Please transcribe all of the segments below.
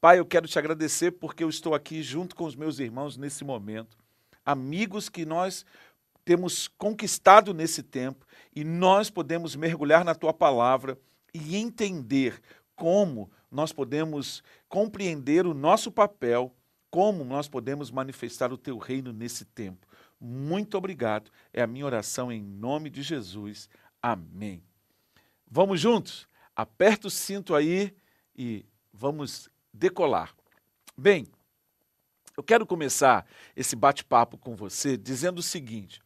Pai, eu quero te agradecer porque eu estou aqui junto com os meus irmãos nesse momento, amigos que nós temos conquistado nesse tempo e nós podemos mergulhar na tua palavra e entender como nós podemos compreender o nosso papel, como nós podemos manifestar o teu reino nesse tempo. Muito obrigado. É a minha oração em nome de Jesus. Amém. Vamos juntos? Aperta o cinto aí e vamos decolar. Bem, eu quero começar esse bate-papo com você dizendo o seguinte: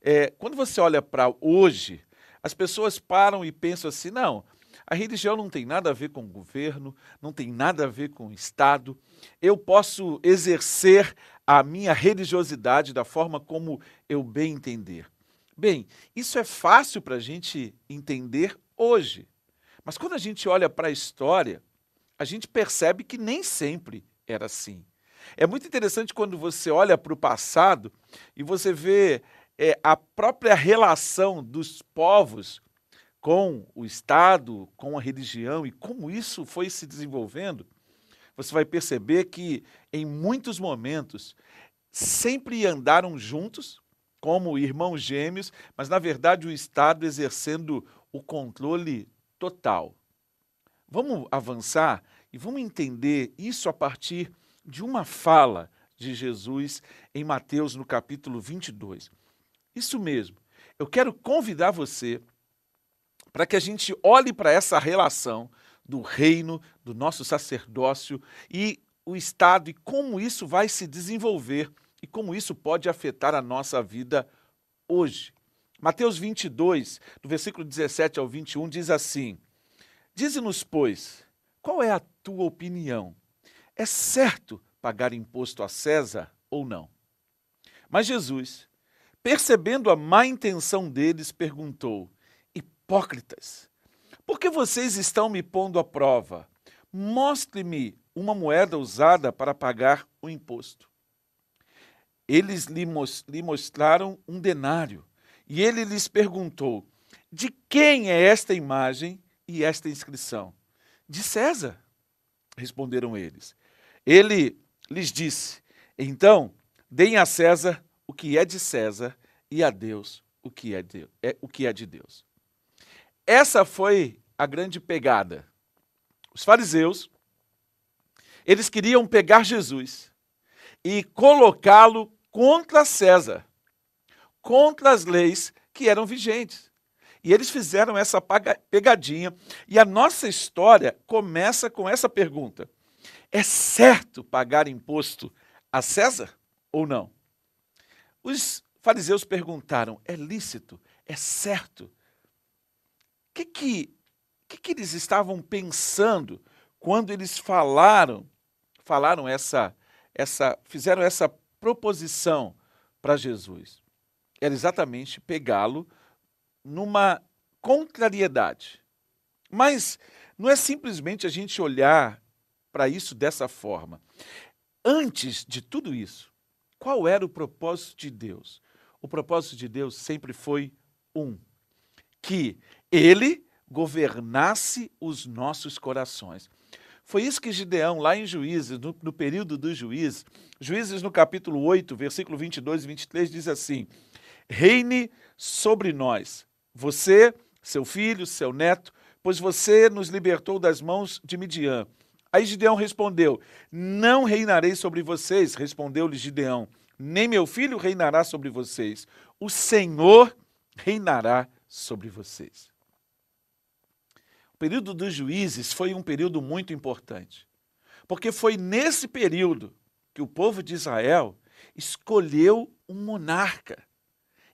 é, quando você olha para hoje, as pessoas param e pensam assim: não, a religião não tem nada a ver com o governo, não tem nada a ver com o Estado. Eu posso exercer a minha religiosidade da forma como eu bem entender. Bem, isso é fácil para a gente entender hoje. Mas quando a gente olha para a história, a gente percebe que nem sempre era assim. É muito interessante quando você olha para o passado e você vê é, a própria relação dos povos com o Estado, com a religião e como isso foi se desenvolvendo, você vai perceber que em muitos momentos sempre andaram juntos, como irmãos gêmeos, mas na verdade o Estado exercendo o controle total. Vamos avançar e vamos entender isso a partir de uma fala de Jesus em Mateus no capítulo 22. Isso mesmo. Eu quero convidar você para que a gente olhe para essa relação do reino, do nosso sacerdócio e o Estado e como isso vai se desenvolver e como isso pode afetar a nossa vida hoje. Mateus 22, do versículo 17 ao 21, diz assim: Dize-nos, pois, qual é a tua opinião? É certo pagar imposto a César ou não? Mas Jesus, percebendo a má intenção deles, perguntou: Hipócritas, por que vocês estão me pondo à prova? Mostre-me uma moeda usada para pagar o imposto. Eles lhe, mostraram um denário e ele lhes perguntou: De quem é esta imagem e esta inscrição? De César, responderam eles. Ele lhes disse: Então, deem a César o que é de César e a Deus o que é de, é, o que é de Deus. Essa foi a grande pegada. Os fariseus, eles queriam pegar Jesus e colocá-lo contra César, contra as leis que eram vigentes. E eles fizeram essa pegadinha. E a nossa história começa com essa pergunta: É certo pagar imposto a César ou não? Os fariseus perguntaram: É lícito? É certo? que, que, que, que eles estavam pensando quando eles falaram, falaram essa, essa, fizeram essa proposição para Jesus? Era exatamente pegá-lo numa contrariedade. Mas não é simplesmente a gente olhar para isso dessa forma. Antes de tudo isso, qual era o propósito de Deus? O propósito de Deus sempre foi um: que ele governasse os nossos corações. Foi isso que Gideão, lá em Juízes, no, no, período dos juízes, Juízes no capítulo 8, versículo 22 e 23, diz assim: Reine sobre nós, você, seu filho, seu neto, pois você nos libertou das mãos de Midian. Aí Gideão respondeu: Não reinarei sobre vocês, respondeu-lhe Gideão, nem meu filho reinará sobre vocês, o Senhor reinará sobre vocês. O período dos juízes foi um período muito importante, porque foi nesse período que o povo de Israel escolheu um monarca.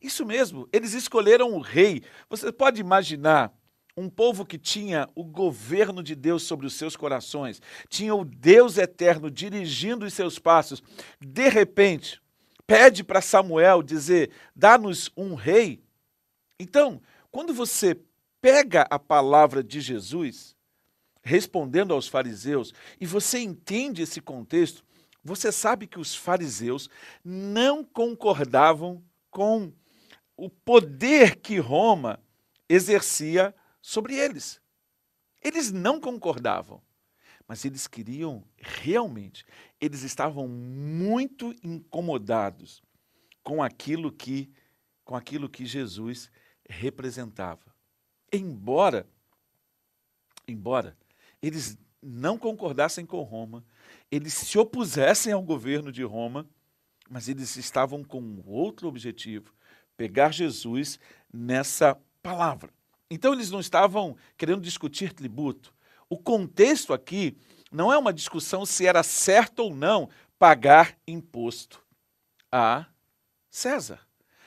Isso mesmo, eles escolheram o rei. Você pode imaginar um povo que tinha o governo de Deus sobre os seus corações, tinha o Deus eterno dirigindo os seus passos. De repente, pede para Samuel dizer: dá-nos um rei. Então, quando você pega a palavra de Jesus, respondendo aos fariseus, e você entende esse contexto, você sabe que os fariseus não concordavam com o poder que Roma exercia sobre eles. Eles não concordavam. mas eles queriam realmente, eles estavam muito incomodados com aquilo que com aquilo que Jesus representava. Embora embora eles não concordassem com Roma, eles se opusessem ao governo de Roma, mas eles estavam com outro objetivo, pegar Jesus nessa palavra. Então eles não estavam querendo discutir tributo. O contexto aqui não é uma discussão se era certo ou não pagar imposto a César.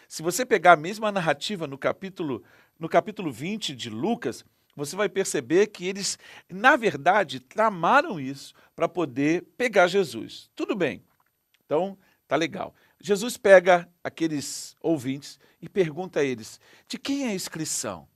Se você pegar a mesma narrativa no capítulo, no capítulo 20 de Lucas, você vai perceber que eles, na verdade, tramaram isso para poder pegar Jesus. Tudo bem. Então, tá legal. Jesus pega aqueles ouvintes e pergunta a eles: de quem é a inscrição?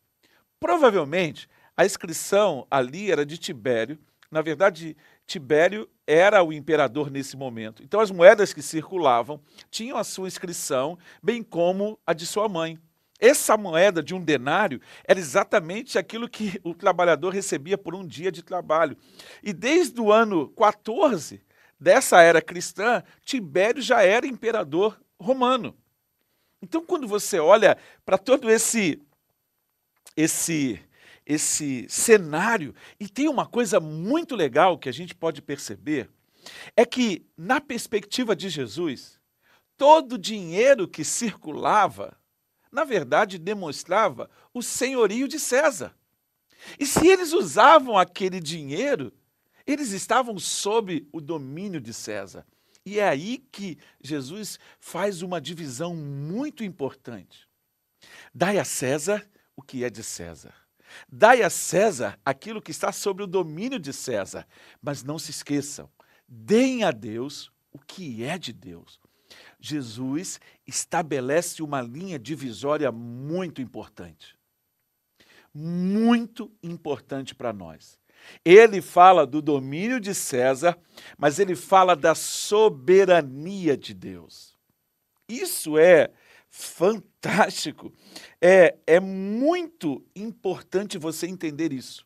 Provavelmente, a inscrição ali era de Tibério. Na verdade, Tibério era o imperador nesse momento. Então, as moedas que circulavam tinham a sua inscrição, bem como a de sua mãe. Essa moeda de um denário era exatamente aquilo que o trabalhador recebia por um dia de trabalho. E desde o ano 14 dessa era cristã, Tibério já era imperador romano. Então, quando você olha para todo esse esse esse cenário, e tem uma coisa muito legal que a gente pode perceber, é que na perspectiva de Jesus, todo o dinheiro que circulava na verdade, demonstrava o senhorio de César. E se eles usavam aquele dinheiro, eles estavam sob o domínio de César. E é aí que Jesus faz uma divisão muito importante. Dai a César o que é de César. Dai a César aquilo que está sob o domínio de César. Mas não se esqueçam, deem a Deus o que é de Deus. Jesus estabelece uma linha divisória muito importante. Muito importante para nós. Ele fala do domínio de César, mas ele fala da soberania de Deus. Isso é fantástico. É, é muito importante você entender isso.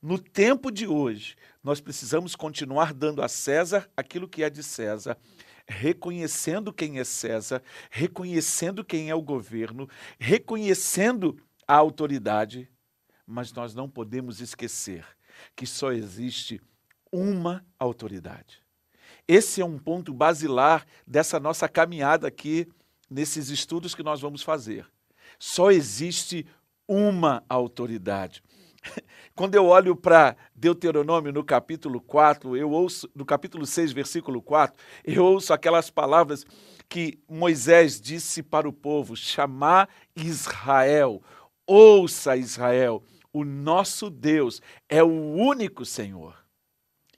No tempo de hoje, nós precisamos continuar dando a César aquilo que é de César reconhecendo quem é César, reconhecendo quem é o governo, reconhecendo a autoridade, mas nós não podemos esquecer que só existe uma autoridade. Esse é um ponto basilar dessa nossa caminhada aqui, nesses estudos que nós vamos fazer. Só existe uma autoridade. Quando eu olho para Deuteronômio no capítulo 4, eu ouço, no capítulo 6, versículo 4, eu ouço aquelas palavras que Moisés disse para o povo: chamar Israel, ouça Israel, o nosso Deus é o único Senhor.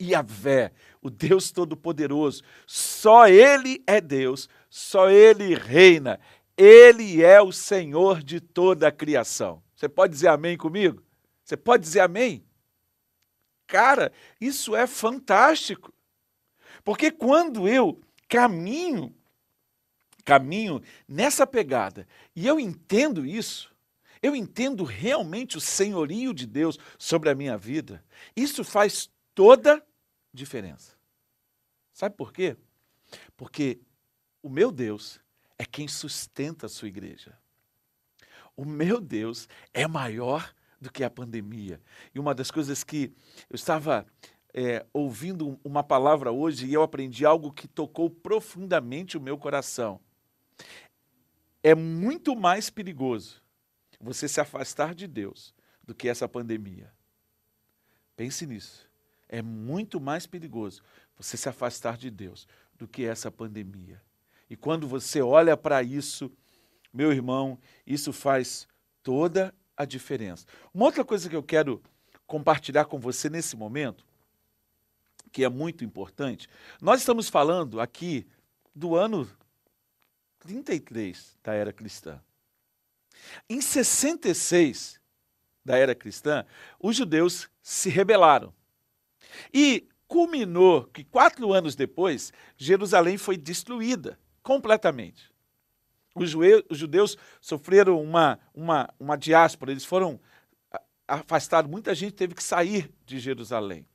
E a vé, o Deus Todo-Poderoso, só Ele é Deus, só Ele reina, Ele é o Senhor de toda a criação. Você pode dizer amém comigo? Você pode dizer amém? Cara, isso é fantástico. Porque quando eu caminho, caminho nessa pegada, e eu entendo isso, eu entendo realmente o senhorio de Deus sobre a minha vida, isso faz toda diferença. Sabe por quê? Porque o meu Deus é quem sustenta a sua igreja. O meu Deus é maior do que a pandemia. E uma das coisas que eu estava é, ouvindo uma palavra hoje e eu aprendi algo que tocou profundamente o meu coração. É muito mais perigoso você se afastar de Deus do que essa pandemia. Pense nisso. É muito mais perigoso você se afastar de Deus do que essa pandemia. E quando você olha para isso, meu irmão, isso faz toda a diferença. Uma outra coisa que eu quero compartilhar com você nesse momento, que é muito importante, nós estamos falando aqui do ano 33 da era cristã. Em 66 da era cristã, os judeus se rebelaram. E culminou que quatro anos depois, Jerusalém foi destruída completamente. Os, judeus sofreram uma, uma, uma diáspora, eles foram afastados, muita gente teve que sair de Jerusalém.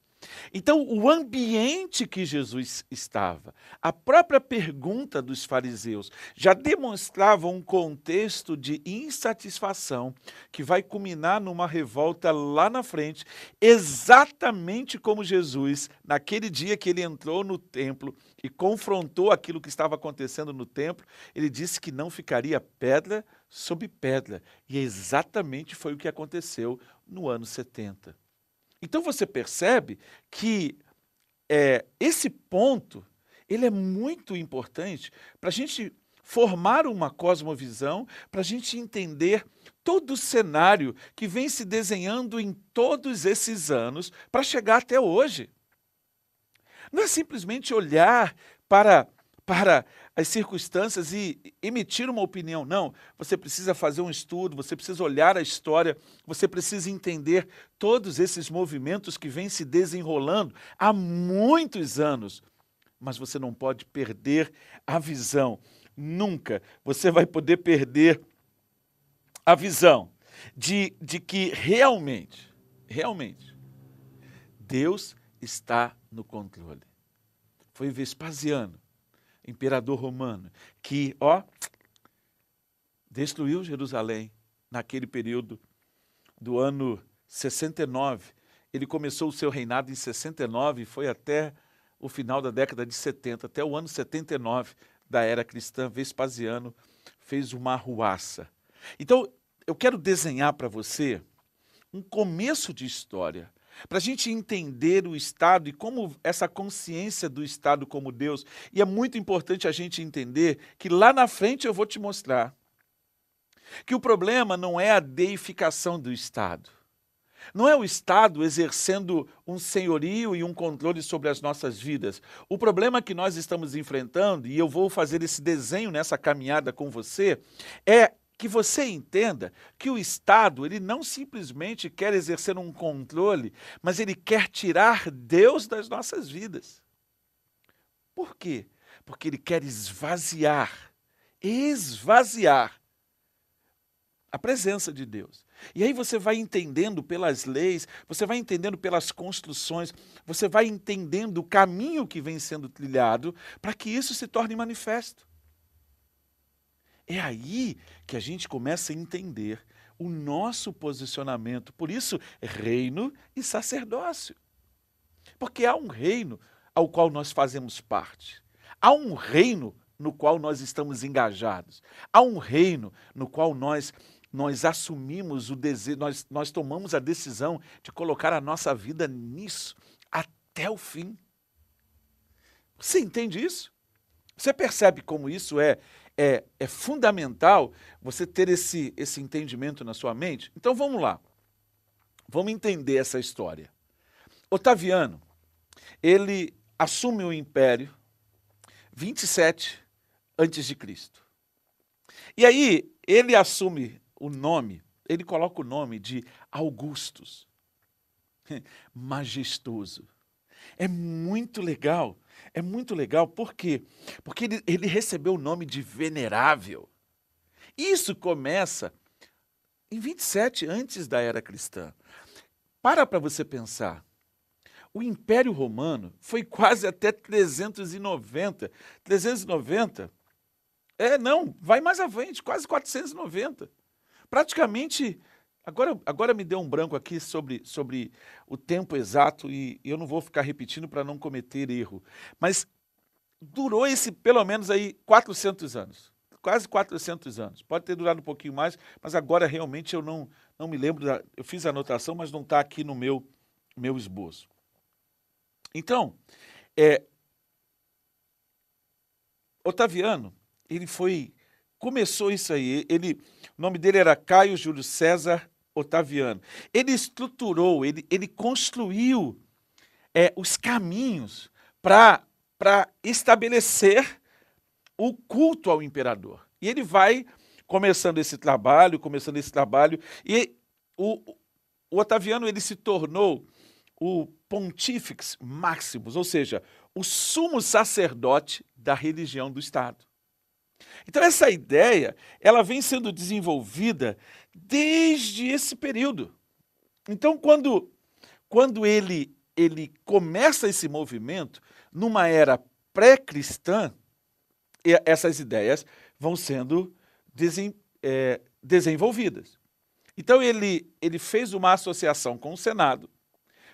Então, o ambiente que Jesus estava, a própria pergunta dos fariseus, já demonstrava um contexto de insatisfação que vai culminar numa revolta lá na frente, exatamente como Jesus, naquele dia que ele entrou no templo e confrontou aquilo que estava acontecendo no templo, ele disse que não ficaria pedra sobre pedra. E exatamente foi o que aconteceu no ano 70. Então você percebe que é, esse ponto ele é muito importante para a gente formar uma cosmovisão, para a gente entender todo o cenário que vem se desenhando em todos esses anos para chegar até hoje. Não é simplesmente olhar para para as circunstâncias e emitir uma opinião. Não, você precisa fazer um estudo, você precisa olhar a história, você precisa entender todos esses movimentos que vêm se desenrolando há muitos anos. Mas você não pode perder a visão. Nunca você vai poder perder a visão de, de que realmente, realmente, Deus está no controle. Foi Vespasiano imperador romano, que, ó, destruiu Jerusalém naquele período do ano 69. Ele começou o seu reinado em 69 e foi até o final da década de 70, até o ano 79 da era cristã, Vespasiano fez uma arruaça. Então, eu quero desenhar para você um começo de história para a gente entender o Estado e como essa consciência do Estado como Deus. E é muito importante a gente entender que lá na frente eu vou te mostrar que o problema não é a deificação do Estado. Não é o Estado exercendo um senhorio e um controle sobre as nossas vidas. O problema que nós estamos enfrentando, e eu vou fazer esse desenho nessa caminhada com você, é que você entenda que o Estado ele não simplesmente quer exercer um controle, mas ele quer tirar Deus das nossas vidas. Por quê? Porque ele quer esvaziar, esvaziar a presença de Deus. E aí você vai entendendo pelas leis, você vai entendendo pelas construções, você vai entendendo o caminho que vem sendo trilhado para que isso se torne manifesto. É aí que a gente começa a entender o nosso posicionamento. Por isso, reino e sacerdócio. Porque há um reino ao qual nós fazemos parte. Há um reino no qual nós estamos engajados. Há um reino no qual nós nós assumimos o desejo, nós, nós tomamos a decisão de colocar a nossa vida nisso até o fim. Você entende isso? Você percebe como isso é é, é fundamental você ter esse, esse entendimento na sua mente. Então vamos lá. Vamos entender essa história. Otaviano, ele assume o império 27 antes de Cristo. E aí ele assume o nome, ele coloca o nome de Augustus. Majestoso. É muito legal é muito legal, por quê? Porque ele, ele recebeu o nome de venerável. Isso começa em 27 antes da era cristã. Para para você pensar. O Império Romano foi quase até 390. 390? É, não, vai mais à frente, quase 490. Praticamente Agora, agora me deu um branco aqui sobre, sobre o tempo exato e eu não vou ficar repetindo para não cometer erro. Mas durou esse pelo menos aí 400 anos. Quase 400 anos. Pode ter durado um pouquinho mais, mas agora realmente eu não, não me lembro. Da, eu fiz a anotação, mas não está aqui no meu, meu esboço. Então, é, Otaviano, ele foi. Começou isso aí. Ele, o nome dele era Caio Júlio César Otaviano. Ele estruturou, ele, ele construiu é, os caminhos para estabelecer o culto ao imperador. E ele vai começando esse trabalho, começando esse trabalho, e o, o Otaviano ele se tornou o pontífex maximus, ou seja, o sumo sacerdote da religião do Estado. Então essa ideia, ela vem sendo desenvolvida desde esse período. Então, quando, quando ele ele começa esse movimento numa era pré-cristã, essas ideias vão sendo é, desenvolvidas. Então ele, ele fez uma associação com o Senado.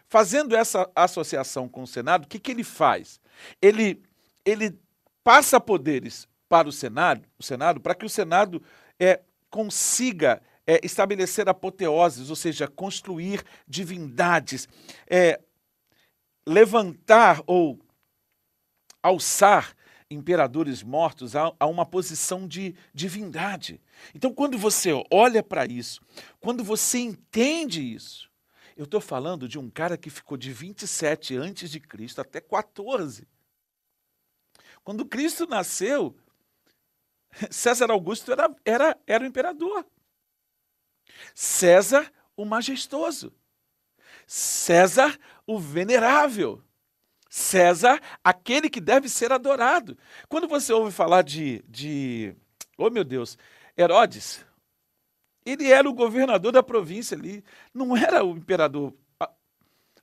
Fazendo essa associação com o Senado, o que, que ele faz? Ele, ele passa poderes para o Senado, o Senado para que o Senado é, consiga é, estabelecer apoteoses, ou seja, construir divindades, é, levantar ou alçar imperadores mortos a, a uma posição de divindade. Então, quando você olha para isso, quando você entende isso, eu estou falando de um cara que ficou de 27 antes de Cristo até 14. Quando Cristo nasceu, César Augusto era, era, era o imperador. César, o majestoso. César, o venerável. César, aquele que deve ser adorado. Quando você ouve falar de, de oh meu Deus, Herodes, ele era o governador da província ali, não era o imperador.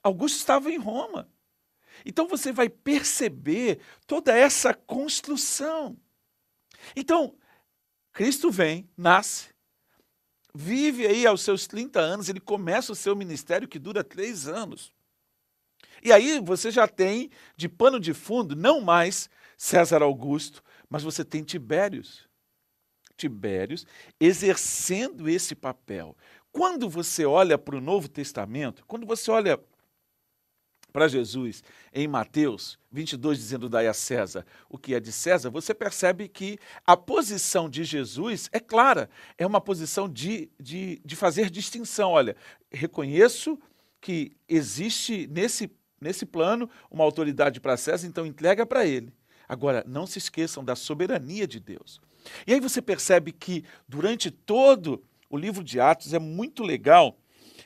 Augusto estava em Roma. Então você vai perceber toda essa construção. Então, Cristo vem, nasce, vive aí aos seus 30 anos, ele começa o seu ministério que dura três anos. E aí você já tem de pano de fundo não mais César Augusto, mas você tem Tibérios. Tibérios exercendo esse papel. Quando você olha para o Novo Testamento, quando você olha para Jesus em Mateus 22, dizendo: Dai a César o que é de César, você percebe que a posição de Jesus é clara, é uma posição de, de, de fazer distinção. Olha, reconheço que existe nesse, nesse plano uma autoridade para César, então entrega para ele. Agora, não se esqueçam da soberania de Deus. E aí você percebe que durante todo o livro de Atos é muito legal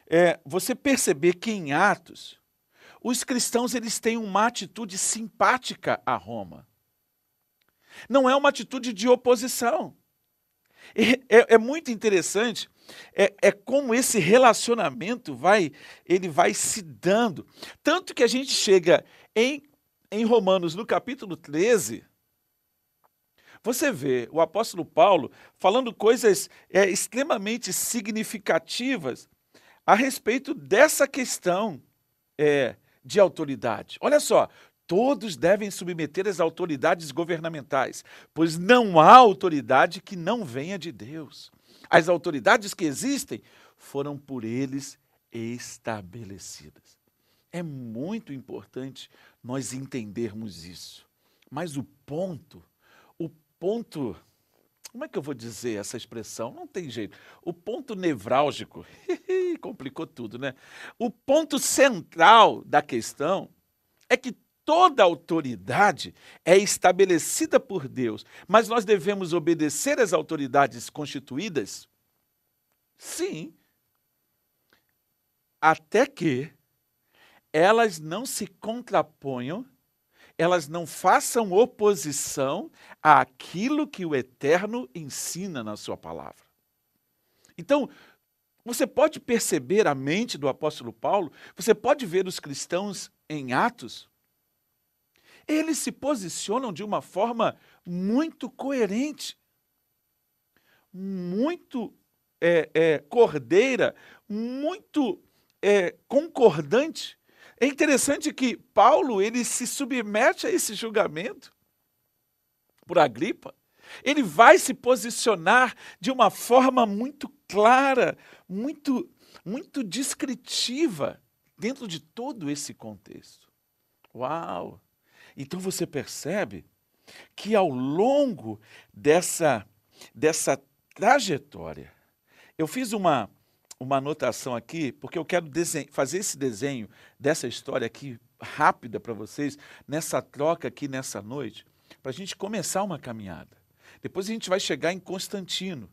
é, você perceber que em Atos os cristãos eles têm uma atitude simpática a Roma. Não é uma atitude de oposição. É, é, muito interessante é, é, como esse relacionamento vai ele vai se dando. Tanto que a gente chega em, em Romanos, no capítulo 13, você vê o apóstolo Paulo falando coisas é, extremamente significativas a respeito dessa questão é, de autoridade. Olha só, todos devem submeter as autoridades governamentais, pois não há autoridade que não venha de Deus. As autoridades que existem foram por eles estabelecidas. É muito importante nós entendermos isso. Mas o ponto, o ponto como é que eu vou dizer essa expressão? Não tem jeito. O ponto nevrálgico, complicou tudo, né? O ponto central da questão é que toda autoridade é estabelecida por Deus, mas nós devemos obedecer às autoridades constituídas? Sim. Até que elas não se contraponham elas não façam oposição àquilo que o Eterno ensina na sua palavra. Então, você pode perceber a mente do apóstolo Paulo, você pode ver os cristãos em Atos. Eles se posicionam de uma forma muito coerente, muito é, é, cordeira, muito é, concordante é interessante que Paulo ele se submete a esse julgamento por Agripa. Ele vai se posicionar de uma forma muito clara, muito muito descritiva dentro de todo esse contexto. Uau! Então você percebe que ao longo dessa dessa trajetória, eu fiz uma uma anotação aqui, porque eu quero fazer esse desenho dessa história aqui rápida para vocês, nessa troca aqui nessa noite, para a gente começar uma caminhada. Depois a gente vai chegar em Constantino.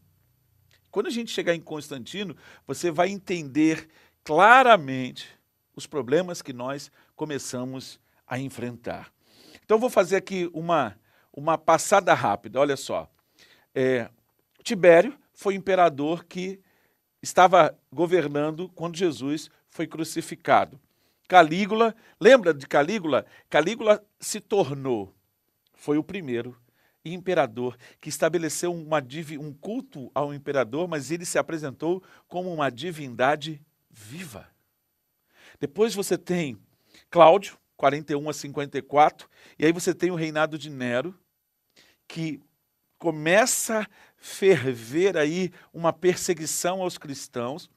Quando a gente chegar em Constantino, você vai entender claramente os problemas que nós começamos a enfrentar. Então, vou fazer aqui uma, uma passada rápida. Olha só. É, Tibério foi imperador que estava governando quando Jesus foi crucificado. Calígula, lembra de Calígula? Calígula se tornou, foi o primeiro imperador que estabeleceu uma, um culto ao imperador, mas ele se apresentou como uma divindade viva. Depois você tem Cláudio, 41 a 54, e aí você tem o reinado de Nero, que começa ferver aí uma perseguição aos cristãos.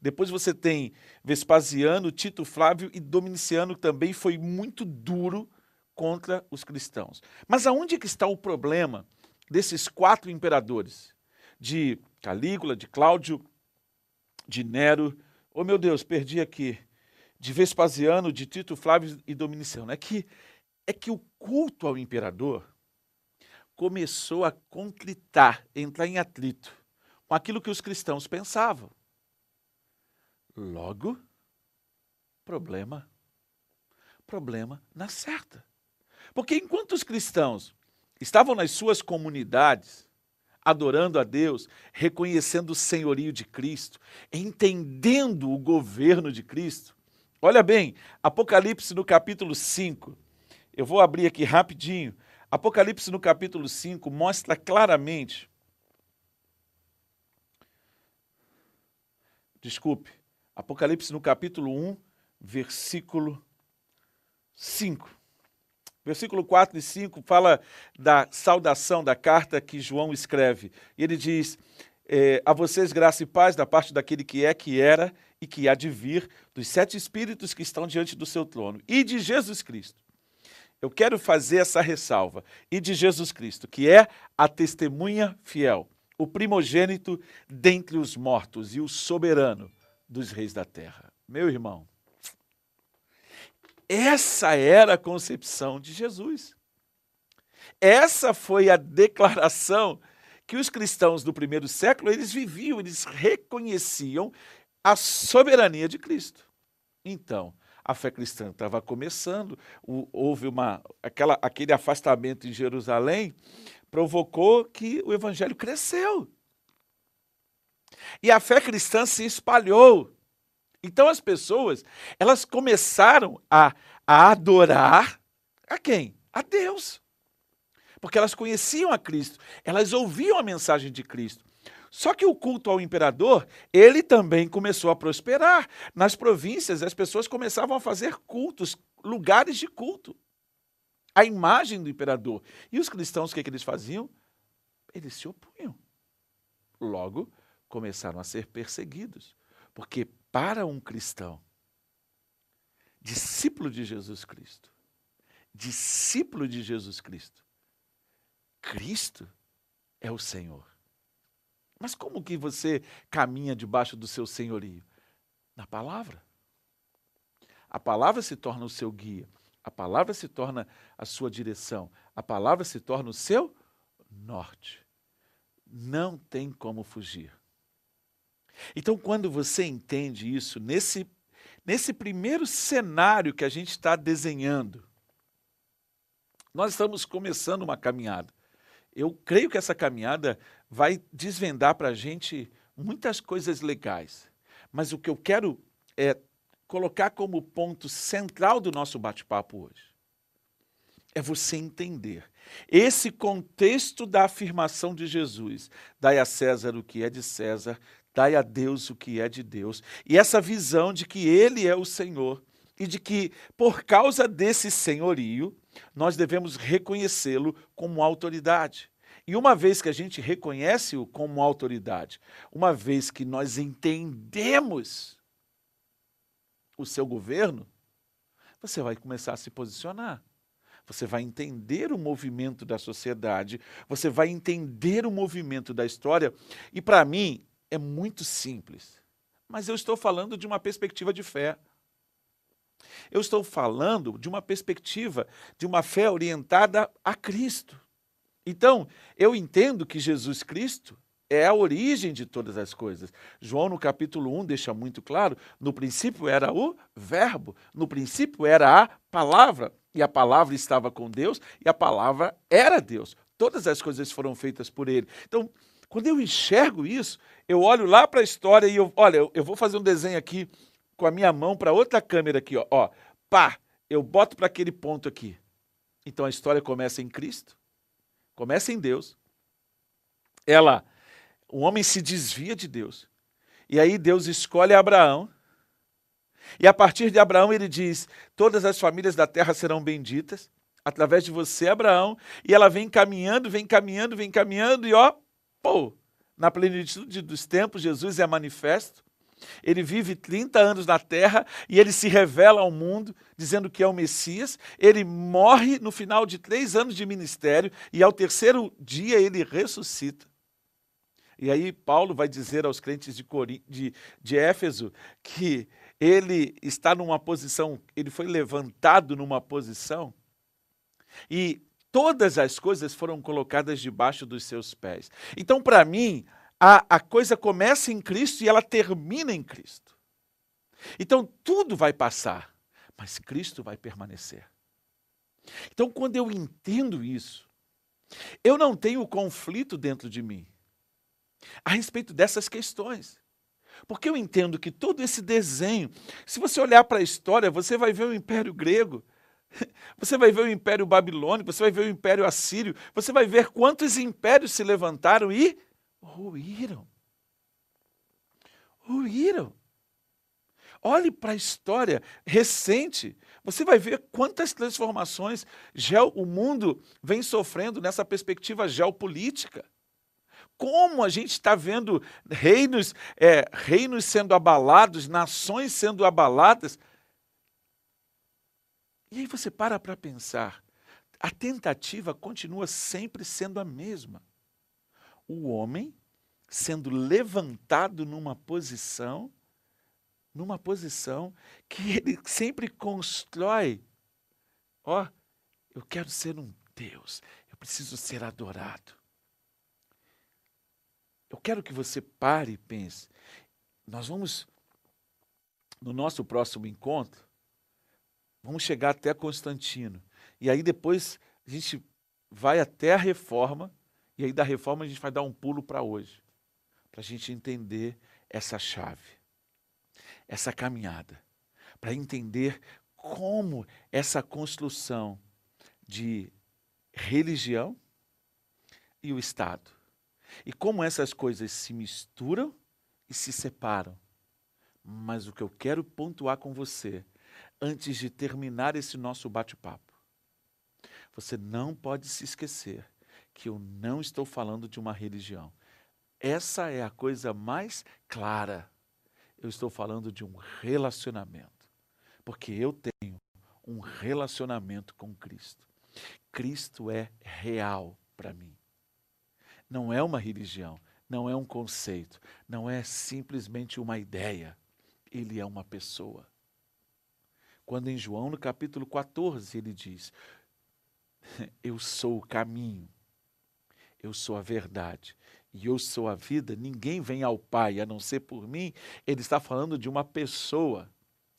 Depois você tem Vespasiano, Tito Flávio e Dominiciano, também foi muito duro contra os cristãos. Mas aonde que está o problema desses quatro imperadores? De Calígula, de Cláudio, de Nero, oh meu Deus, perdi aqui, de Vespasiano, de Tito Flávio e Dominiciano. É que, é que o culto ao imperador começou a conflitar, entrar em atrito com aquilo que os cristãos pensavam. Logo, problema, problema na certa. Porque enquanto os cristãos estavam nas suas comunidades, adorando a Deus, reconhecendo o senhorio de Cristo, entendendo o governo de Cristo. Olha bem, Apocalipse no capítulo 5. Eu vou abrir aqui rapidinho. Apocalipse no capítulo 5 mostra claramente. Desculpe. Apocalipse no capítulo 1, versículo 5. Versículo 4 e 5 fala da saudação da carta que João escreve. E ele diz: é, A vocês graça e paz da parte daquele que é, que era e que há de vir, dos sete espíritos que estão diante do seu trono, e de Jesus Cristo. Eu quero fazer essa ressalva. E de Jesus Cristo, que é a testemunha fiel, o primogênito dentre os mortos e o soberano dos reis da terra. Meu irmão, essa era a concepção de Jesus. Essa foi a declaração que os cristãos do primeiro século eles viviam, eles reconheciam a soberania de Cristo. Então, a fé cristã estava começando, houve uma, aquela, aquele afastamento em Jerusalém, provocou que o evangelho cresceu. E a fé cristã se espalhou. Então as pessoas, elas começaram a, a adorar a quem? A Deus. Porque elas conheciam a Cristo, elas ouviam a mensagem de Cristo. Só que o culto ao imperador, ele também começou a prosperar. Nas províncias, as pessoas começavam a fazer cultos, lugares de culto. A imagem do imperador. E os cristãos, o que, é que eles faziam? Eles se opunham. Logo, começaram a ser perseguidos. Porque para um cristão, discípulo de Jesus Cristo, discípulo de Jesus Cristo, Cristo é o Senhor. Mas como que você caminha debaixo do seu senhorio? Na palavra. A palavra se torna o seu guia, a palavra se torna a sua direção, a palavra se torna o seu norte. Não tem como fugir. Então, quando você entende isso, nesse, nesse primeiro cenário que a gente está desenhando, nós estamos começando uma caminhada. Eu creio que essa caminhada vai desvendar para a gente muitas coisas legais. Mas o que eu quero é colocar como ponto central do nosso bate-papo hoje é você entender esse contexto da afirmação de Jesus: dai a César o que é de César, Dai a Deus o que é de Deus. E essa visão de que Ele é o Senhor e de que, por causa desse senhorio, nós devemos reconhecê-lo como autoridade. E uma vez que a gente reconhece-o como autoridade, uma vez que nós entendemos o seu governo, você vai começar a se posicionar. Você vai entender o movimento da sociedade, você vai entender o movimento da história. E para mim, é muito simples. Mas eu estou falando de uma perspectiva de fé. Eu estou falando de uma perspectiva de uma fé orientada a Cristo. Então, eu entendo que Jesus Cristo é a origem de todas as coisas. João, no capítulo 1, deixa muito claro: no princípio era o Verbo, no princípio era a palavra, e a palavra estava com Deus, e a palavra era Deus. Todas as coisas foram feitas por ele. Então, quando eu enxergo isso, eu olho lá para a história e eu, olha, eu, vou fazer um desenho aqui com a minha mão para outra câmera aqui, ó, ó, pá, eu boto para aquele ponto aqui. Então a história começa em Cristo, começa em Deus. Ela, o homem se desvia de Deus. E aí Deus escolhe Abraão. E a partir de Abraão ele diz: Todas as famílias da terra serão benditas através de você, Abraão. E ela vem caminhando, vem caminhando, vem caminhando, e ó, pô, na plenitude dos tempos, Jesus é manifesto. Ele vive 30 anos na terra e ele se revela ao mundo, dizendo que é o Messias. Ele morre no final de três anos de ministério e ao terceiro dia ele ressuscita. E aí Paulo vai dizer aos crentes de, de, de Éfeso que ele está numa posição, ele foi levantado numa posição e todas as coisas foram colocadas debaixo dos seus pés. Então, para mim, a, a coisa começa em Cristo e ela termina em Cristo. Então, tudo vai passar, mas Cristo vai permanecer. Então, quando eu entendo isso, eu não tenho conflito dentro de mim a respeito dessas questões. Porque eu entendo que todo esse desenho, se você olhar para a história, você vai ver o Império Grego, você vai ver o Império Babilônico, você vai ver o Império Assírio, você vai ver quantos impérios se levantaram e ruíram. Ruíram. Olhe para a história recente, você vai ver quantas transformações o mundo vem sofrendo nessa perspectiva geopolítica. Como a gente está vendo reinos, é, reinos sendo abalados, nações sendo abaladas. E aí você para para pensar, a tentativa continua sempre sendo a mesma o homem sendo levantado numa posição, numa posição que ele sempre constrói. Ó, oh, eu quero ser um Deus, eu preciso ser adorado. Eu quero que você pare e pense. Nós vamos, no nosso próximo encontro, vamos chegar até Constantino. E aí depois a gente vai até a reforma e aí da reforma a gente vai dar um pulo para hoje, para a gente entender essa chave, essa caminhada, para entender como essa construção de religião e o Estado, e como essas coisas se misturam e se separam. Mas o que eu quero pontuar com você, antes de terminar esse nosso bate-papo, você não pode se esquecer que eu não estou falando de uma religião. Essa é a coisa mais clara. Eu estou falando de um relacionamento. Porque eu tenho um relacionamento com Cristo. Cristo é real para mim. Não é uma religião, não é um conceito, não é simplesmente uma ideia. Ele é uma pessoa. Quando em João, no capítulo 14, ele diz: Eu sou o caminho, eu sou a verdade e eu sou a vida, ninguém vem ao Pai a não ser por mim. Ele está falando de uma pessoa.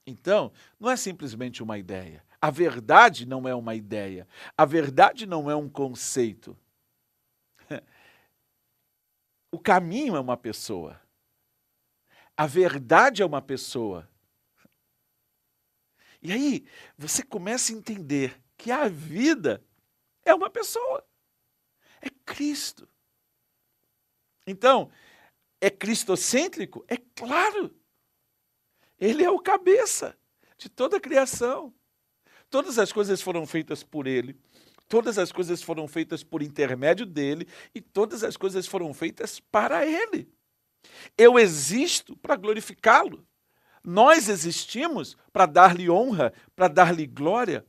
Então, não é simplesmente uma ideia. A verdade não é uma ideia. A verdade não é um conceito. O caminho é uma pessoa. A verdade é uma pessoa. E aí, você começa a entender que a vida é uma pessoa. É Cristo. Então, é cristocêntrico? É claro. Ele é o cabeça de toda a criação. Todas as coisas foram feitas por ele, todas as coisas foram feitas por intermédio dele e todas as coisas foram feitas para ele. Eu existo para glorificá-lo. Nós existimos para dar-lhe honra, para dar-lhe glória,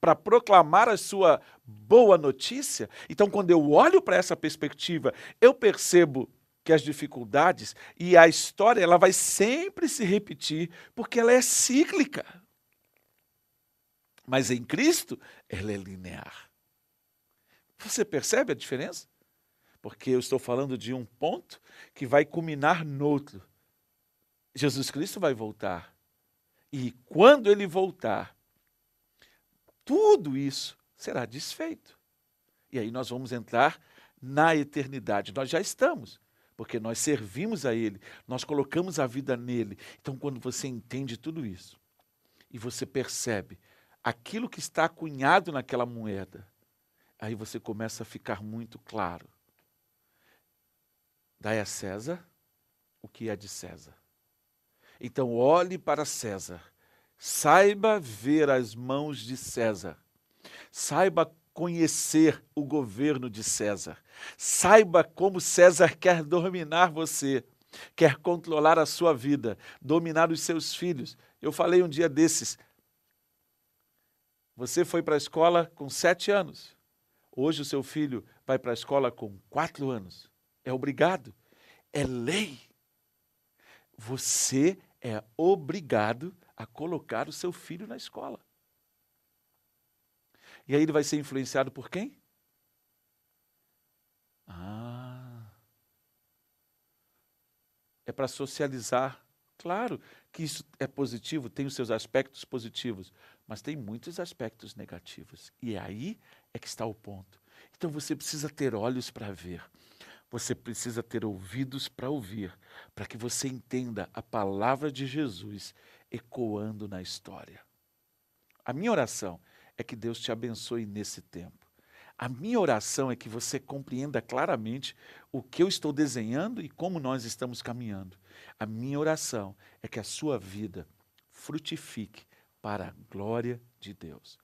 para proclamar a sua boa notícia. Então, quando eu olho para essa perspectiva, eu percebo que as dificuldades e a história ela vai sempre se repetir, porque ela é cíclica. Mas em Cristo, ela é linear. Você percebe a diferença? Porque eu estou falando de um ponto que vai culminar no outro. Jesus Cristo vai voltar. E quando ele voltar, tudo isso será desfeito. E aí nós vamos entrar na eternidade. Nós já estamos, porque nós servimos a Ele, nós colocamos a vida nele. Então, quando você entende tudo isso e você percebe aquilo que está cunhado naquela moeda, aí você começa a ficar muito claro. Dai a César o que é de César. Então, olhe para César, saiba ver as mãos de César, saiba conhecer o governo de César. Saiba como César quer dominar você, quer controlar a sua vida, dominar os seus filhos. Eu falei um dia desses. Você foi para a escola com sete anos. Hoje o seu filho vai para a escola com quatro anos. É obrigado. É lei. Você é obrigado a colocar o seu filho na escola. E aí ele vai ser influenciado por quem? Ah. É para socializar. Claro que isso é positivo, tem os seus aspectos positivos, mas tem muitos aspectos negativos. E aí é que está o ponto. Então você precisa ter olhos para ver. Você precisa ter ouvidos para ouvir, para que você entenda a palavra de Jesus ecoando na história. A minha oração é que Deus te abençoe nesse tempo. A minha oração é que você compreenda claramente o que eu estou desenhando e como nós estamos caminhando. A minha oração é que a sua vida frutifique para a glória de Deus.